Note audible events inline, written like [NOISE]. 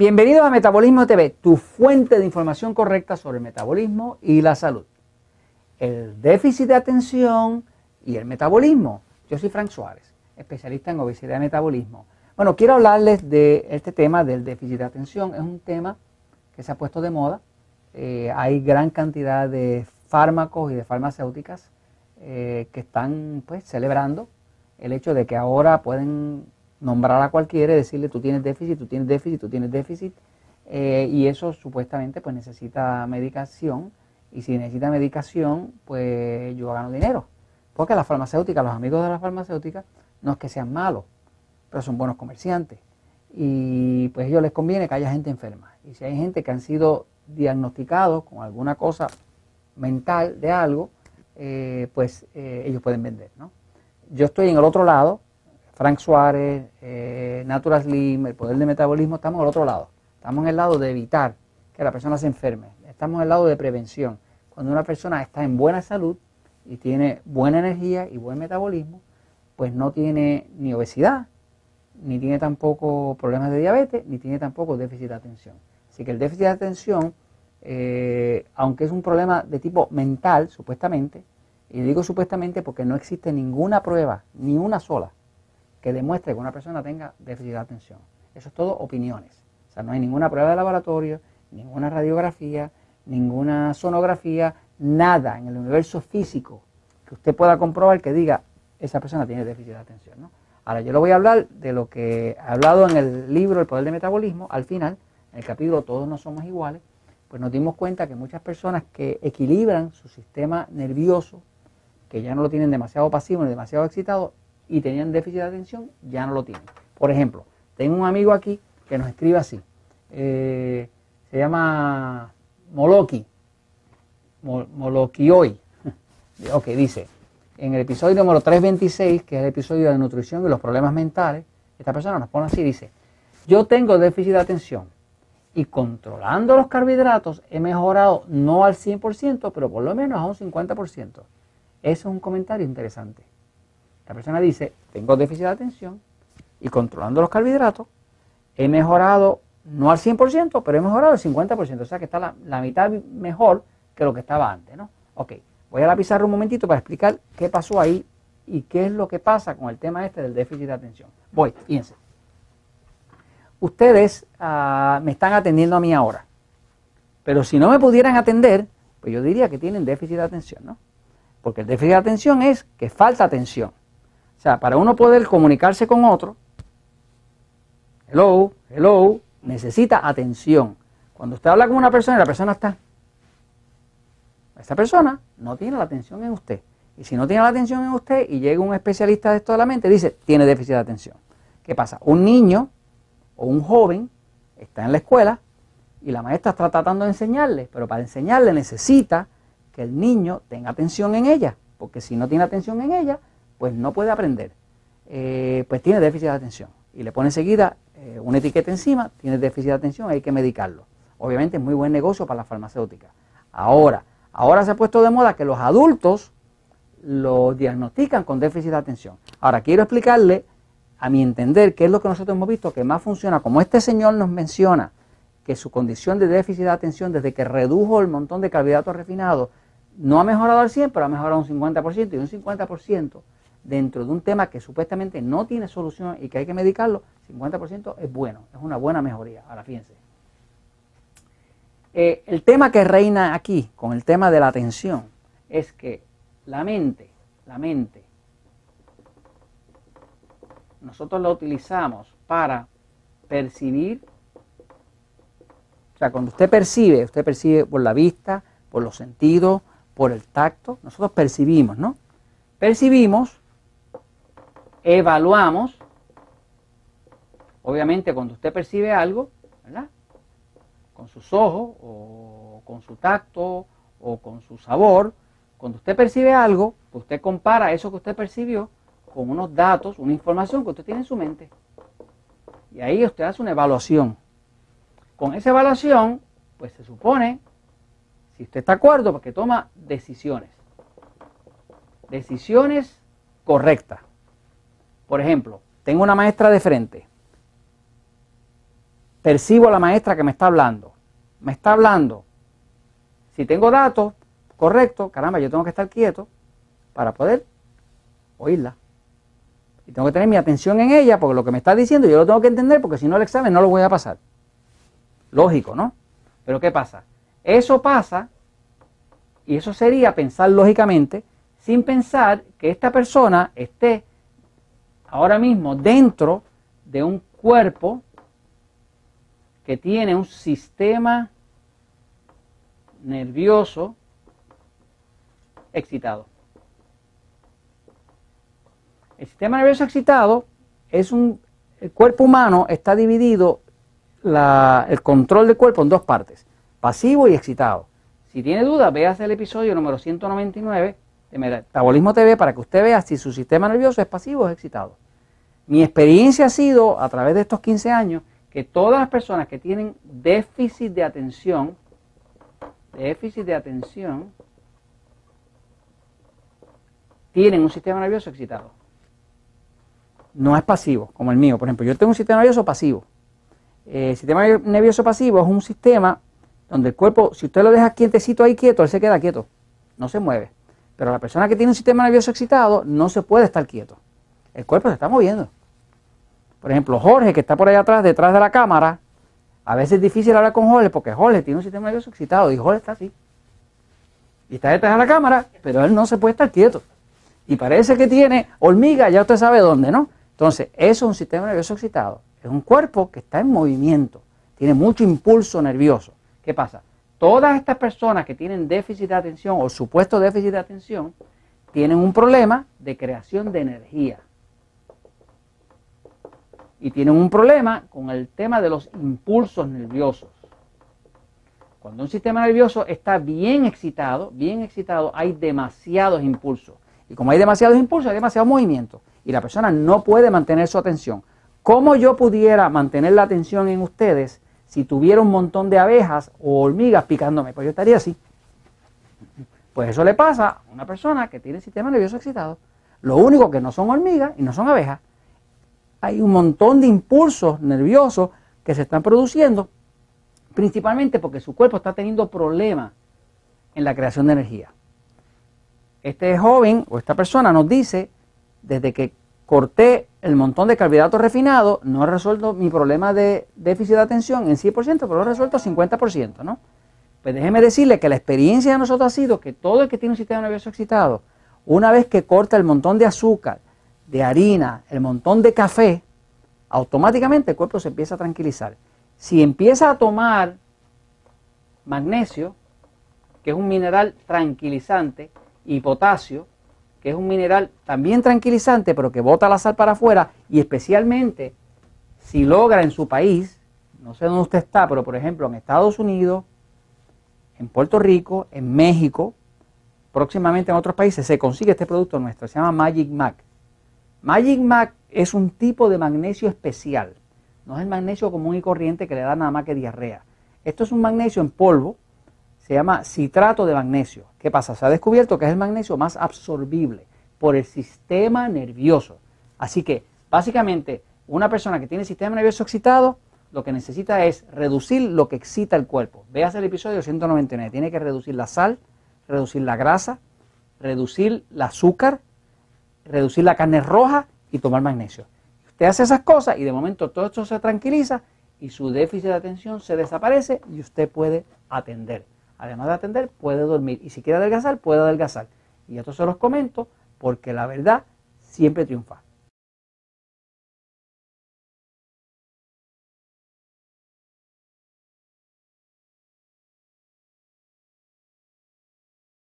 Bienvenidos a Metabolismo TV, tu fuente de información correcta sobre el metabolismo y la salud. El déficit de atención y el metabolismo. Yo soy Frank Suárez, especialista en obesidad y metabolismo. Bueno, quiero hablarles de este tema del déficit de atención. Es un tema que se ha puesto de moda. Eh, hay gran cantidad de fármacos y de farmacéuticas eh, que están pues celebrando el hecho de que ahora pueden nombrar a cualquiera y decirle tú tienes déficit, tú tienes déficit, tú tienes déficit, eh, y eso supuestamente pues necesita medicación, y si necesita medicación, pues yo gano dinero. Porque las farmacéuticas, los amigos de las farmacéuticas, no es que sean malos, pero son buenos comerciantes. Y pues ellos les conviene que haya gente enferma. Y si hay gente que han sido diagnosticados con alguna cosa mental de algo, eh, pues eh, ellos pueden vender. ¿no? Yo estoy en el otro lado, Frank Suárez, eh, Natural Slim, el poder de metabolismo, estamos al otro lado. Estamos en el lado de evitar que la persona se enferme. Estamos en el lado de prevención. Cuando una persona está en buena salud y tiene buena energía y buen metabolismo, pues no tiene ni obesidad, ni tiene tampoco problemas de diabetes, ni tiene tampoco déficit de atención. Así que el déficit de atención, eh, aunque es un problema de tipo mental, supuestamente, y digo supuestamente porque no existe ninguna prueba, ni una sola, que demuestre que una persona tenga déficit de atención. Eso es todo opiniones. O sea, no hay ninguna prueba de laboratorio, ninguna radiografía, ninguna sonografía, nada en el universo físico que usted pueda comprobar que diga esa persona tiene déficit de atención. ¿no? Ahora, yo le voy a hablar de lo que he hablado en el libro El Poder del Metabolismo. Al final, en el capítulo Todos no somos iguales, pues nos dimos cuenta que muchas personas que equilibran su sistema nervioso, que ya no lo tienen demasiado pasivo ni demasiado excitado, y tenían déficit de atención, ya no lo tienen. Por ejemplo, tengo un amigo aquí que nos escribe así. Eh, se llama Moloki. Moloki hoy. [LAUGHS] ok, dice, en el episodio número 326, que es el episodio de nutrición y los problemas mentales, esta persona nos pone así, dice, yo tengo déficit de atención y controlando los carbohidratos he mejorado no al 100%, pero por lo menos a un 50%. Eso es un comentario interesante. La persona dice, tengo déficit de atención y controlando los carbohidratos, he mejorado, no al 100%, pero he mejorado el 50%. O sea que está la, mitad mejor que lo que estaba antes, ¿no? Ok, voy a la un momentito para explicar qué pasó ahí y qué es lo que pasa con el tema este del déficit de atención. Voy, fíjense. Ustedes ah, me están atendiendo a mí ahora, pero si no me pudieran atender, pues yo diría que tienen déficit de atención, ¿no? Porque el déficit de atención es que falta atención. O sea, para uno poder comunicarse con otro, hello, hello, necesita atención. Cuando usted habla con una persona y la persona está, esa persona no tiene la atención en usted. Y si no tiene la atención en usted y llega un especialista de esto de la mente, dice, tiene déficit de atención. ¿Qué pasa? Un niño o un joven está en la escuela y la maestra está tratando de enseñarle, pero para enseñarle necesita que el niño tenga atención en ella, porque si no tiene atención en ella, pues no puede aprender, eh, pues tiene déficit de atención. Y le pone enseguida eh, una etiqueta encima, tiene déficit de atención, hay que medicarlo. Obviamente es muy buen negocio para la farmacéutica. Ahora, ahora se ha puesto de moda que los adultos lo diagnostican con déficit de atención. Ahora, quiero explicarle, a mi entender, qué es lo que nosotros hemos visto que más funciona, como este señor nos menciona, que su condición de déficit de atención, desde que redujo el montón de carbohidratos refinados, no ha mejorado al 100, pero ha mejorado un 50%, y un 50% dentro de un tema que supuestamente no tiene solución y que hay que medicarlo, 50% es bueno, es una buena mejoría. Ahora fíjense. Eh, el tema que reina aquí con el tema de la atención es que la mente, la mente, nosotros la utilizamos para percibir, o sea, cuando usted percibe, usted percibe por la vista, por los sentidos, por el tacto, nosotros percibimos, ¿no? Percibimos evaluamos, obviamente cuando usted percibe algo, ¿verdad? Con sus ojos o con su tacto o con su sabor, cuando usted percibe algo, pues usted compara eso que usted percibió con unos datos, una información que usted tiene en su mente. Y ahí usted hace una evaluación. Con esa evaluación, pues se supone, si usted está de acuerdo, porque toma decisiones. Decisiones correctas. Por ejemplo, tengo una maestra de frente. percibo a la maestra que me está hablando. Me está hablando. Si tengo datos correctos, caramba, yo tengo que estar quieto para poder oírla. Y tengo que tener mi atención en ella porque lo que me está diciendo yo lo tengo que entender porque si no el examen no lo voy a pasar. Lógico, ¿no? Pero ¿qué pasa? Eso pasa y eso sería pensar lógicamente sin pensar que esta persona esté ahora mismo dentro de un cuerpo que tiene un sistema nervioso excitado. El sistema nervioso excitado es un... El cuerpo humano está dividido el control del cuerpo en dos partes, pasivo y excitado. Si tiene dudas, véase el episodio número 199 de Metabolismo TV para que usted vea si su sistema nervioso es pasivo o es excitado. Mi experiencia ha sido, a través de estos 15 años, que todas las personas que tienen déficit de atención, déficit de atención, tienen un sistema nervioso excitado. No es pasivo, como el mío. Por ejemplo, yo tengo un sistema nervioso pasivo. Eh, el sistema nervioso pasivo es un sistema donde el cuerpo, si usted lo deja quietecito ahí quieto, él se queda quieto, no se mueve. Pero la persona que tiene un sistema nervioso excitado no se puede estar quieto. El cuerpo se está moviendo. Por ejemplo, Jorge, que está por ahí atrás, detrás de la cámara, a veces es difícil hablar con Jorge porque Jorge tiene un sistema nervioso excitado y Jorge está así. Y está detrás de la cámara, pero él no se puede estar quieto. Y parece que tiene hormiga, ya usted sabe dónde, ¿no? Entonces, eso es un sistema nervioso excitado. Es un cuerpo que está en movimiento, tiene mucho impulso nervioso. ¿Qué pasa? Todas estas personas que tienen déficit de atención o supuesto déficit de atención tienen un problema de creación de energía. Y tienen un problema con el tema de los impulsos nerviosos. Cuando un sistema nervioso está bien excitado, bien excitado, hay demasiados impulsos. Y como hay demasiados impulsos, hay demasiado movimiento. Y la persona no puede mantener su atención. ¿Cómo yo pudiera mantener la atención en ustedes si tuviera un montón de abejas o hormigas picándome? Pues yo estaría así. Pues eso le pasa a una persona que tiene el sistema nervioso excitado. Lo único que no son hormigas y no son abejas. Hay un montón de impulsos nerviosos que se están produciendo, principalmente porque su cuerpo está teniendo problemas en la creación de energía. Este joven o esta persona nos dice, desde que corté el montón de carbohidratos refinados, no he resuelto mi problema de déficit de atención en 100%, pero lo he resuelto 50%, ¿no? Pues déjeme decirle que la experiencia de nosotros ha sido que todo el que tiene un sistema nervioso excitado, una vez que corta el montón de azúcar, de harina, el montón de café, automáticamente el cuerpo se empieza a tranquilizar. Si empieza a tomar magnesio, que es un mineral tranquilizante, y potasio, que es un mineral también tranquilizante, pero que bota la sal para afuera, y especialmente si logra en su país, no sé dónde usted está, pero por ejemplo en Estados Unidos, en Puerto Rico, en México, próximamente en otros países, se consigue este producto nuestro, se llama Magic Mac. Magic Mac es un tipo de magnesio especial, no es el magnesio común y corriente que le da nada más que diarrea. Esto es un magnesio en polvo, se llama citrato de magnesio. ¿Qué pasa? Se ha descubierto que es el magnesio más absorbible por el sistema nervioso. Así que, básicamente, una persona que tiene sistema nervioso excitado, lo que necesita es reducir lo que excita el cuerpo. Veas el episodio 199. Tiene que reducir la sal, reducir la grasa, reducir el azúcar, reducir la carne roja y tomar magnesio. Usted hace esas cosas y de momento todo esto se tranquiliza y su déficit de atención se desaparece y usted puede atender además de atender, puede dormir. Y si quiere adelgazar, puede adelgazar. Y esto se los comento porque la verdad siempre triunfa.